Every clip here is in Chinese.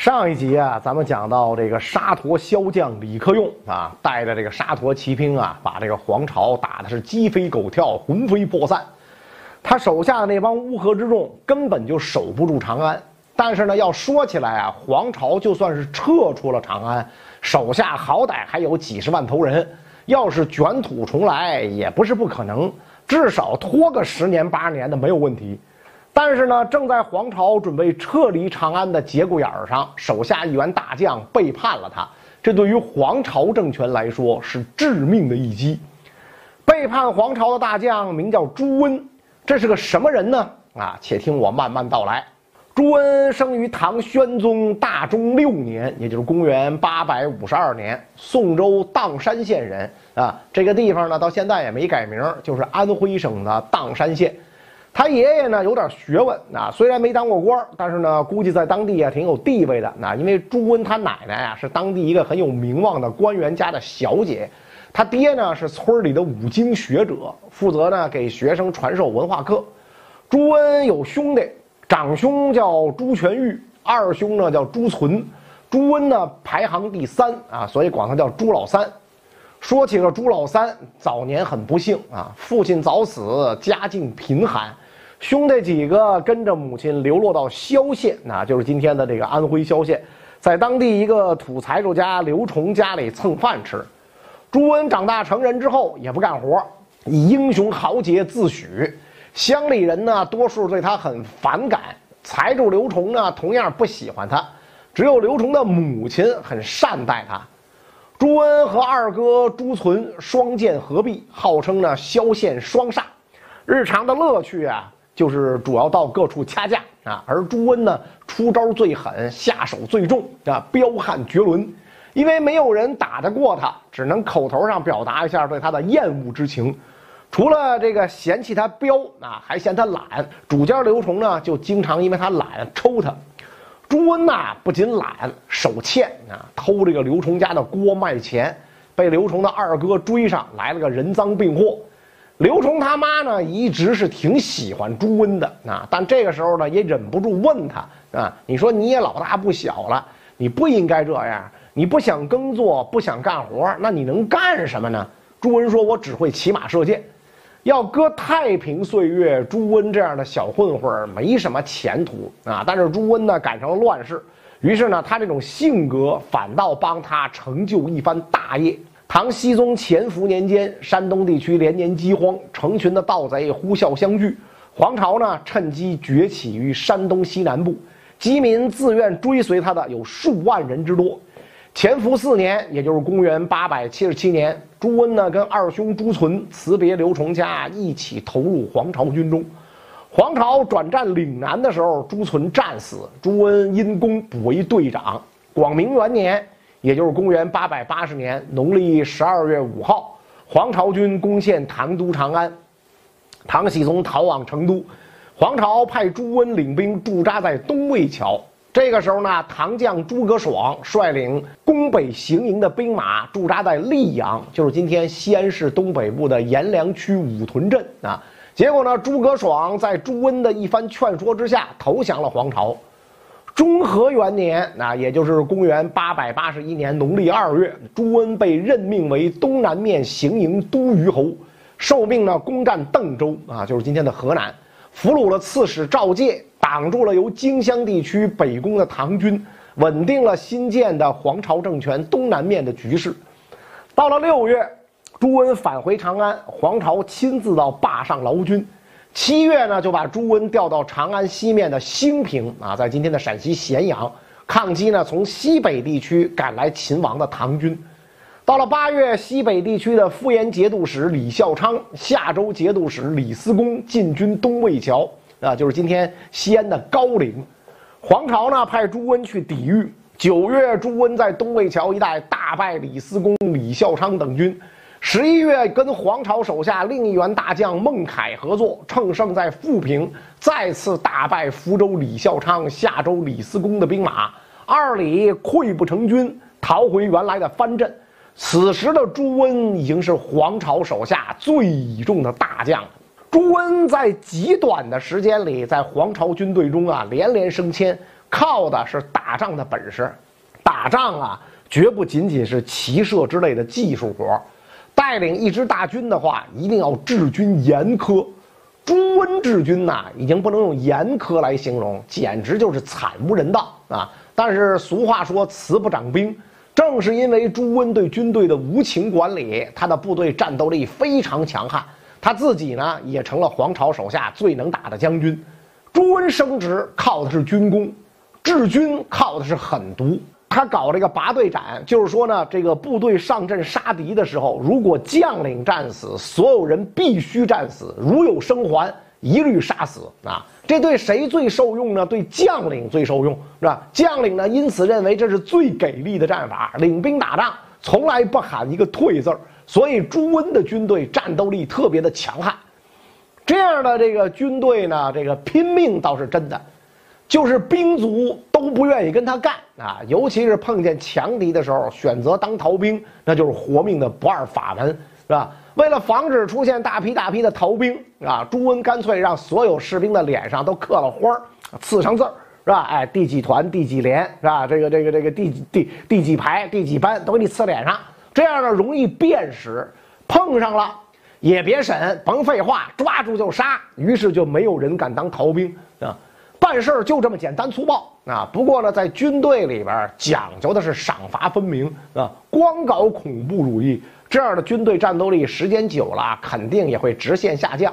上一集啊，咱们讲到这个沙陀骁将李克用啊，带着这个沙陀骑兵啊，把这个黄巢打的是鸡飞狗跳、魂飞魄散。他手下的那帮乌合之众根本就守不住长安。但是呢，要说起来啊，黄巢就算是撤出了长安，手下好歹还有几十万头人，要是卷土重来也不是不可能，至少拖个十年八年的没有问题。但是呢，正在黄巢准备撤离长安的节骨眼上，手下一员大将背叛了他。这对于黄巢政权来说是致命的一击。背叛黄巢的大将名叫朱温，这是个什么人呢？啊，且听我慢慢道来。朱温生于唐宣宗大中六年，也就是公元八百五十二年，宋州砀山县人啊。这个地方呢，到现在也没改名，就是安徽省的砀山县。他爷爷呢有点学问啊，虽然没当过官但是呢估计在当地啊挺有地位的。那因为朱温他奶奶啊是当地一个很有名望的官员家的小姐，他爹呢是村里的五经学者，负责呢给学生传授文化课。朱温有兄弟，长兄叫朱全玉，二兄呢叫朱存，朱温呢排行第三啊，所以管他叫朱老三。说起了朱老三，早年很不幸啊，父亲早死，家境贫寒，兄弟几个跟着母亲流落到萧县，那就是今天的这个安徽萧县，在当地一个土财主家刘崇家里蹭饭吃。朱温长大成人之后也不干活，以英雄豪杰自诩，乡里人呢多数对他很反感，财主刘崇呢同样不喜欢他，只有刘崇的母亲很善待他。朱温和二哥朱存双剑合璧，号称呢萧县双煞。日常的乐趣啊，就是主要到各处掐架啊。而朱温呢，出招最狠，下手最重啊，彪悍绝伦。因为没有人打得过他，只能口头上表达一下对他的厌恶之情。除了这个嫌弃他彪啊，还嫌他懒。主家刘崇呢，就经常因为他懒抽他。朱温呐，不仅懒，手欠啊，偷这个刘崇家的锅卖钱，被刘崇的二哥追上来了个人赃并获。刘崇他妈呢，一直是挺喜欢朱温的啊，但这个时候呢，也忍不住问他啊，你说你也老大不小了，你不应该这样，你不想耕作，不想干活，那你能干什么呢？朱温说：“我只会骑马射箭。”要搁太平岁月，朱温这样的小混混没什么前途啊。但是朱温呢赶上了乱世，于是呢他这种性格反倒帮他成就一番大业。唐僖宗乾伏年间，山东地区连年饥荒，成群的盗贼呼啸相聚，黄巢呢趁机崛起于山东西南部，饥民自愿追随他的有数万人之多。乾伏四年，也就是公元八百七十七年，朱温呢跟二兄朱存辞别刘崇家，一起投入黄巢军中。黄巢转战岭南的时候，朱存战死，朱温因功补为队长。广明元年，也就是公元八百八十年农历十二月五号，黄巢军攻陷唐都长安，唐僖宗逃往成都，黄巢派朱温领兵驻扎在东魏桥。这个时候呢，唐将诸葛爽率领攻北行营的兵马驻扎在溧阳，就是今天西安市东北部的阎良区五屯镇啊。结果呢，诸葛爽在朱温的一番劝说之下投降了黄巢。中和元年，那也就是公元八百八十一年农历二月，朱温被任命为东南面行营都虞侯，受命呢攻占邓州啊，就是今天的河南，俘虏了刺史赵介。挡住了由荆襄地区北攻的唐军，稳定了新建的黄巢政权东南面的局势。到了六月，朱温返回长安，黄巢亲自到坝上劳军。七月呢，就把朱温调到长安西面的兴平啊，在今天的陕西咸阳抗击呢从西北地区赶来秦王的唐军。到了八月，西北地区的敷延节度使李孝昌、夏州节度使李思恭进军东魏桥。啊，就是今天西安的高陵，黄巢呢派朱温去抵御。九月，朱温在东魏桥一带大败李思恭、李孝昌等军。十一月，跟黄巢手下另一员大将孟凯合作，乘胜在富平再次大败福州李孝昌、夏州李思恭的兵马，二里溃不成军，逃回原来的藩镇。此时的朱温已经是黄巢手下最倚重的大将。朱温在极短的时间里，在黄巢军队中啊连连升迁，靠的是打仗的本事。打仗啊，绝不仅仅是骑射之类的技术活带领一支大军的话，一定要治军严苛。朱温治军呐，已经不能用严苛来形容，简直就是惨无人道啊！但是俗话说“慈不掌兵”，正是因为朱温对军队的无情管理，他的部队战斗力非常强悍，他自己呢也成了皇朝手下最能打的将军。朱温升职靠的是军功，治军靠的是狠毒。他搞这个拔队斩，就是说呢，这个部队上阵杀敌的时候，如果将领战死，所有人必须战死；如有生还，一律杀死。啊，这对谁最受用呢？对将领最受用，是吧？将领呢，因此认为这是最给力的战法。领兵打仗从来不喊一个退字儿，所以朱温的军队战斗力特别的强悍。这样的这个军队呢，这个拼命倒是真的。就是兵卒都不愿意跟他干啊，尤其是碰见强敌的时候，选择当逃兵，那就是活命的不二法门，是吧？为了防止出现大批大批的逃兵啊，朱温干脆让所有士兵的脸上都刻了花儿，刺上字儿，是吧？哎，第几团、第几连，是吧？这个、这个、这个第第第几排、第几班都给你刺脸上，这样呢容易辨识，碰上了也别审，甭废话，抓住就杀。于是就没有人敢当逃兵啊。办事儿就这么简单粗暴啊！不过呢，在军队里边讲究的是赏罚分明啊。光搞恐怖主义这样的军队战斗力，时间久了肯定也会直线下降。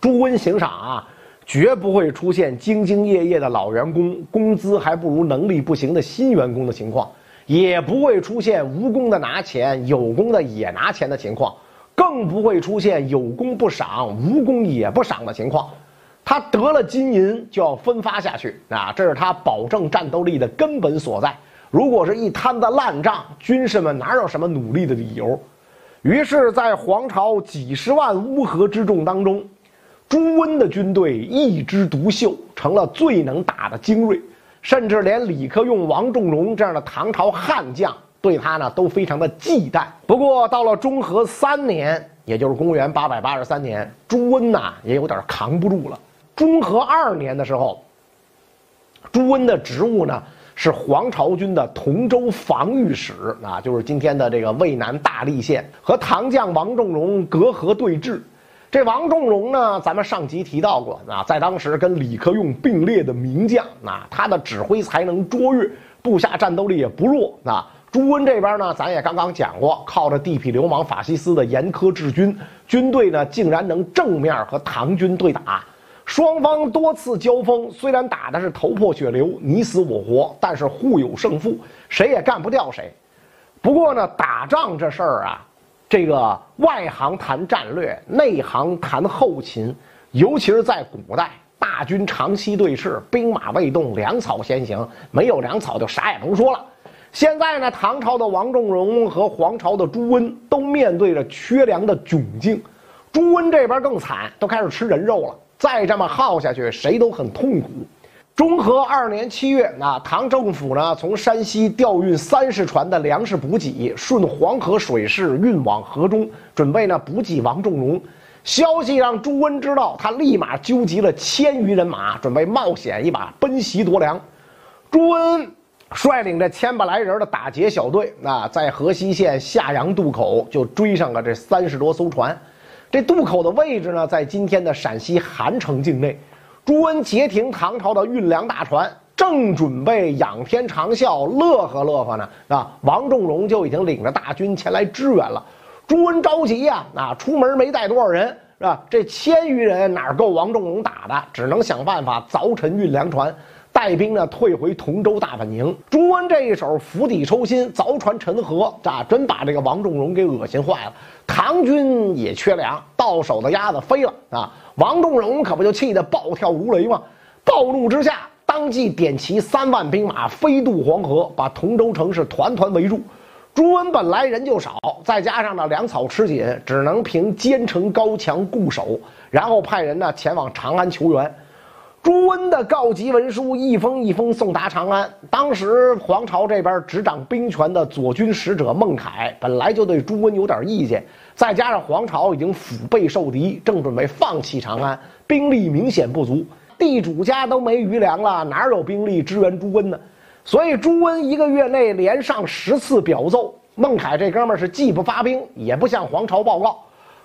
朱温行赏啊，绝不会出现兢兢业业的老员工工资还不如能力不行的新员工的情况，也不会出现无功的拿钱，有功的也拿钱的情况，更不会出现有功不赏，无功也不赏的情况。他得了金银就要分发下去啊，这是他保证战斗力的根本所在。如果是一摊子烂账，军士们哪有什么努力的理由？于是，在皇朝几十万乌合之众当中，朱温的军队一枝独秀，成了最能打的精锐，甚至连李克用、王仲荣这样的唐朝悍将对他呢都非常的忌惮。不过，到了中和三年，也就是公元八百八十三年，朱温呐也有点扛不住了。中和二年的时候，朱温的职务呢是黄巢军的同州防御使啊，就是今天的这个渭南大荔县，和唐将王仲荣隔河对峙。这王仲荣呢，咱们上集提到过啊，在当时跟李克用并列的名将啊，他的指挥才能卓越，部下战斗力也不弱啊。朱温这边呢，咱也刚刚讲过，靠着地痞流氓法西斯的严苛治军，军队呢竟然能正面和唐军对打。双方多次交锋，虽然打的是头破血流、你死我活，但是互有胜负，谁也干不掉谁。不过呢，打仗这事儿啊，这个外行谈战略，内行谈后勤，尤其是在古代，大军长期对峙，兵马未动，粮草先行，没有粮草就啥也甭说了。现在呢，唐朝的王仲荣和黄朝的朱温都面对着缺粮的窘境，朱温这边更惨，都开始吃人肉了。再这么耗下去，谁都很痛苦。中和二年七月，那唐政府呢，从山西调运三十船的粮食补给，顺黄河水势运往河中，准备呢补给王仲荣。消息让朱温知道，他立马纠集了千余人马，准备冒险一把奔袭夺粮。朱温率领着千把来人的打劫小队，那在河西县夏阳渡口就追上了这三十多艘船。这渡口的位置呢，在今天的陕西韩城境内。朱温截停唐朝的运粮大船，正准备仰天长啸，乐呵乐呵呢，啊，王仲荣就已经领着大军前来支援了。朱温着急呀，啊，出门没带多少人，是吧？这千余人哪够王仲荣打的？只能想办法凿沉运粮船。带兵呢退回同州大本营。朱温这一手釜底抽薪，凿船沉河，啊，真把这个王仲荣给恶心坏了。唐军也缺粮，到手的鸭子飞了啊！王仲荣可不就气得暴跳如雷吗？暴怒之下，当即点齐三万兵马飞渡黄河，把同州城是团团围住。朱温本来人就少，再加上呢粮草吃紧，只能凭坚城高墙固守，然后派人呢前往长安求援。朱温的告急文书一封一封送达长安。当时皇朝这边执掌兵权的左军使者孟凯本来就对朱温有点意见，再加上皇朝已经腹背受敌，正准备放弃长安，兵力明显不足。地主家都没余粮了，哪有兵力支援朱温呢？所以朱温一个月内连上十次表奏，孟凯这哥们是既不发兵，也不向皇朝报告。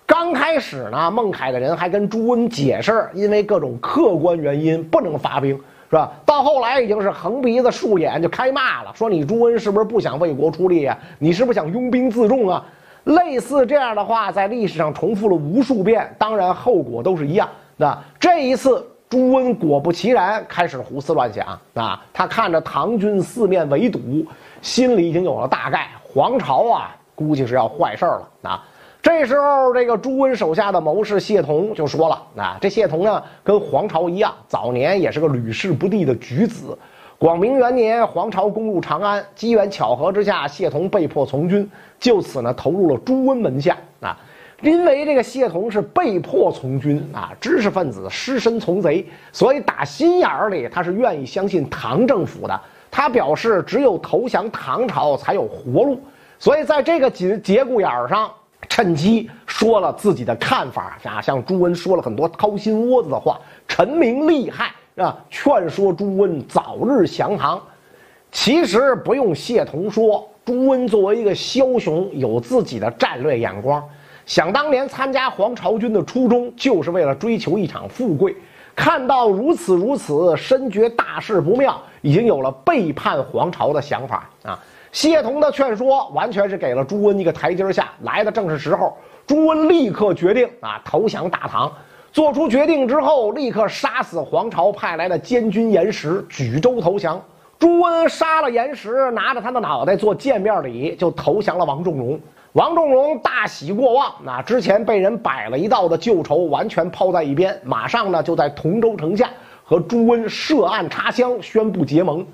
刚开始呢，孟凯的人还跟朱温解释，因为各种客观原因不能发兵，是吧？到后来已经是横鼻子竖眼就开骂了，说你朱温是不是不想为国出力啊？你是不是想拥兵自重啊？类似这样的话，在历史上重复了无数遍，当然后果都是一样。那这一次，朱温果不其然开始胡思乱想啊！他看着唐军四面围堵，心里已经有了大概，皇朝啊，估计是要坏事了啊！这时候，这个朱温手下的谋士谢同就说了：“啊，这谢同呢，跟黄巢一样，早年也是个屡试不第的举子。广明元年，黄巢攻入长安，机缘巧合之下，谢同被迫从军，就此呢，投入了朱温门下。啊，因为这个谢同是被迫从军啊，知识分子失身从贼，所以打心眼里他是愿意相信唐政府的。他表示，只有投降唐朝才有活路。所以在这个节节骨眼上。”趁机说了自己的看法啊，向朱温说了很多掏心窝子的话，陈明利害啊，劝说朱温早日降唐。其实不用谢同说，朱温作为一个枭雄，有自己的战略眼光。想当年参加黄巢军的初衷，就是为了追求一场富贵。看到如此如此，深觉大事不妙，已经有了背叛黄巢的想法啊。谢同的劝说完全是给了朱温一个台阶下，来的正是时候。朱温立刻决定啊投降大唐。做出决定之后，立刻杀死黄巢派来的监军严实，举州投降。朱温杀了严实，拿着他的脑袋做见面礼，就投降了王仲荣。王仲荣大喜过望，那之前被人摆了一道的旧仇完全抛在一边，马上呢就在同州城下和朱温设案插枪，宣布结盟。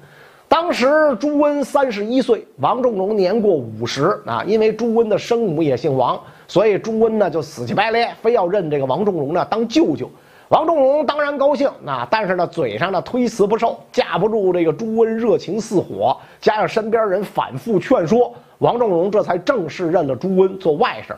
当时朱温三十一岁，王仲荣年过五十啊。因为朱温的生母也姓王，所以朱温呢就死乞白赖，非要认这个王仲荣呢当舅舅。王仲荣当然高兴啊，但是呢嘴上呢推辞不受，架不住这个朱温热情似火，加上身边人反复劝说，王仲荣这才正式认了朱温做外甥。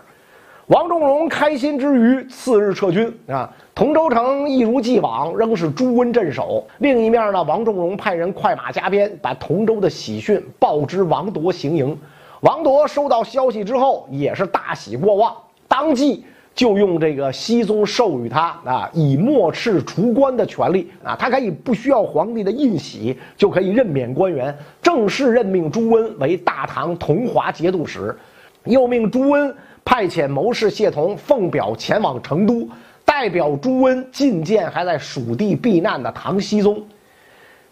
王仲荣开心之余，次日撤军啊。同州城一如既往，仍是朱温镇守。另一面呢，王仲荣派人快马加鞭，把同州的喜讯报之王铎行营。王铎收到消息之后，也是大喜过望，当即就用这个熹宗授予他啊以末敕除官的权利啊，他可以不需要皇帝的印玺就可以任免官员，正式任命朱温为大唐同华节度使，又命朱温派遣谋士谢同奉表前往成都。代表朱温觐见还在蜀地避难的唐僖宗，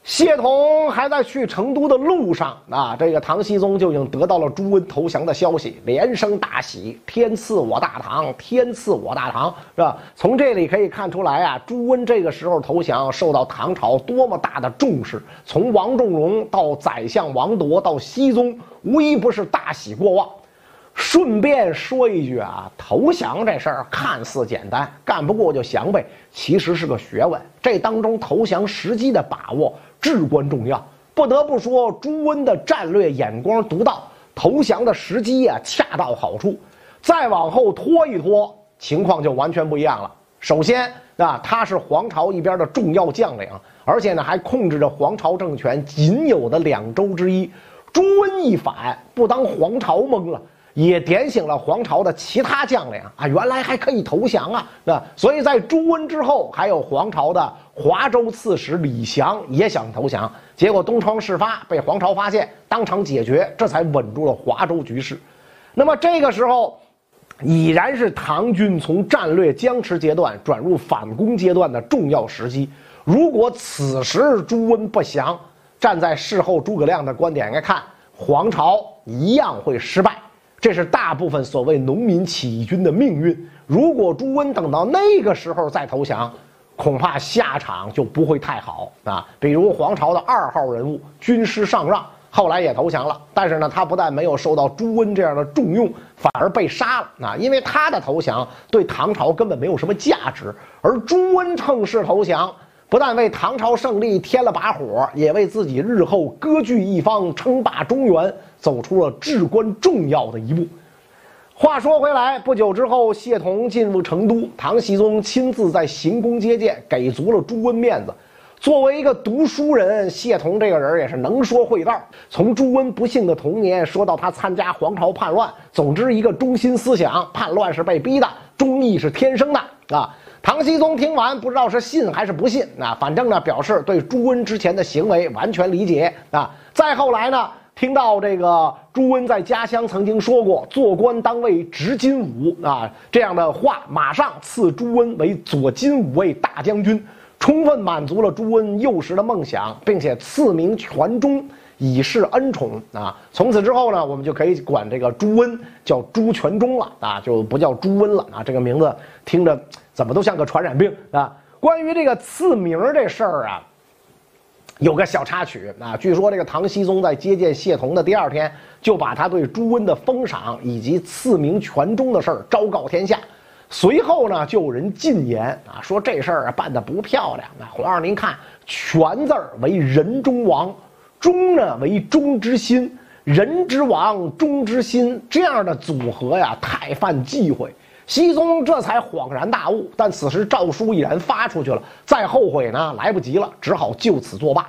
谢同还在去成都的路上啊，这个唐僖宗就已经得到了朱温投降的消息，连声大喜，天赐我大唐，天赐我大唐，是吧？从这里可以看出来啊，朱温这个时候投降，受到唐朝多么大的重视，从王仲荣到宰相王铎到僖宗，无一不是大喜过望。顺便说一句啊，投降这事儿看似简单，干不过就降呗，其实是个学问。这当中投降时机的把握至关重要。不得不说，朱温的战略眼光独到，投降的时机啊恰到好处。再往后拖一拖，情况就完全不一样了。首先啊，他是黄巢一边的重要将领，而且呢还控制着黄巢政权仅有的两州之一。朱温一反，不当皇朝懵了。也点醒了黄巢的其他将领啊，原来还可以投降啊！那所以在朱温之后，还有黄巢的华州刺史李祥也想投降，结果东窗事发，被黄巢发现，当场解决，这才稳住了华州局势。那么这个时候，已然是唐军从战略僵持阶段转入反攻阶段的重要时机。如果此时朱温不降，站在事后诸葛亮的观点来看，黄巢一样会失败。这是大部分所谓农民起义军的命运。如果朱温等到那个时候再投降，恐怕下场就不会太好啊。比如黄巢的二号人物军师上让，后来也投降了，但是呢，他不但没有受到朱温这样的重用，反而被杀了啊。因为他的投降对唐朝根本没有什么价值，而朱温趁势投降，不但为唐朝胜利添了把火，也为自己日后割据一方、称霸中原。走出了至关重要的一步。话说回来，不久之后，谢彤进入成都，唐僖宗亲自在行宫接见，给足了朱温面子。作为一个读书人，谢彤这个人也是能说会道。从朱温不幸的童年说到他参加皇朝叛乱，总之一个中心思想：叛乱是被逼的，忠义是天生的啊。唐僖宗听完，不知道是信还是不信啊，反正呢表示对朱温之前的行为完全理解啊。再后来呢，听到这个朱温在家乡曾经说过“做官当为执金吾”啊这样的话，马上赐朱温为左金吾卫大将军。充分满足了朱温幼时的梦想，并且赐名全忠，以示恩宠啊！从此之后呢，我们就可以管这个朱温叫朱全忠了啊，就不叫朱温了啊！这个名字听着怎么都像个传染病啊！关于这个赐名这事儿啊，有个小插曲啊，据说这个唐僖宗在接见谢彤的第二天，就把他对朱温的封赏以及赐名全忠的事儿昭告天下。随后呢，就有人进言啊，说这事儿啊办得不漂亮。啊皇上您看，全字儿为人中王，忠呢为忠之心，人之王，忠之心，这样的组合呀，太犯忌讳。熹宗这才恍然大悟，但此时诏书已然发出去了，再后悔呢来不及了，只好就此作罢。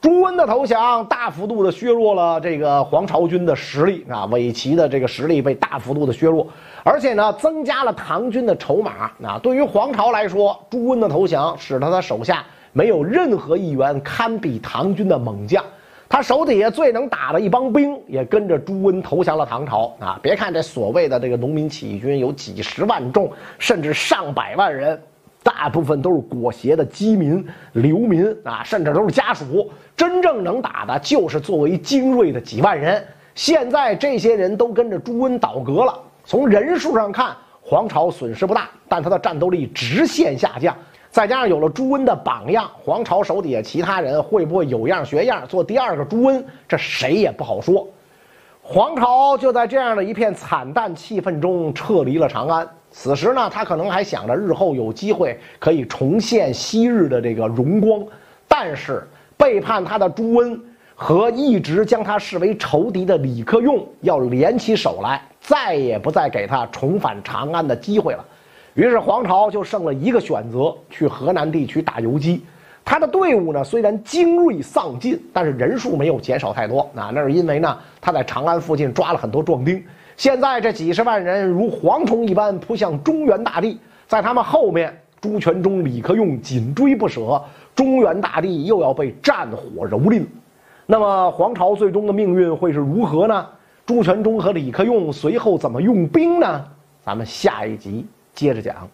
朱温的投降大幅度的削弱了这个黄巢军的实力啊，伪齐的这个实力被大幅度的削弱，而且呢，增加了唐军的筹码啊。对于黄巢来说，朱温的投降使得他手下没有任何一员堪比唐军的猛将，他手底下最能打的一帮兵也跟着朱温投降了唐朝啊。别看这所谓的这个农民起义军有几十万众，甚至上百万人。大部分都是裹挟的饥民、流民啊，甚至都是家属。真正能打的，就是作为精锐的几万人。现在这些人都跟着朱温倒戈了。从人数上看，黄巢损失不大，但他的战斗力直线下降。再加上有了朱温的榜样，黄巢手底下其他人会不会有样学样做第二个朱温？这谁也不好说。黄巢就在这样的一片惨淡气氛中撤离了长安。此时呢，他可能还想着日后有机会可以重现昔日的这个荣光，但是背叛他的朱温和一直将他视为仇敌的李克用要联起手来，再也不再给他重返长安的机会了。于是黄巢就剩了一个选择，去河南地区打游击。他的队伍呢，虽然精锐丧尽，但是人数没有减少太多。啊，那是因为呢，他在长安附近抓了很多壮丁。现在这几十万人如蝗虫一般扑向中原大地，在他们后面，朱全忠、李克用紧追不舍，中原大地又要被战火蹂躏。那么黄巢最终的命运会是如何呢？朱全忠和李克用随后怎么用兵呢？咱们下一集接着讲。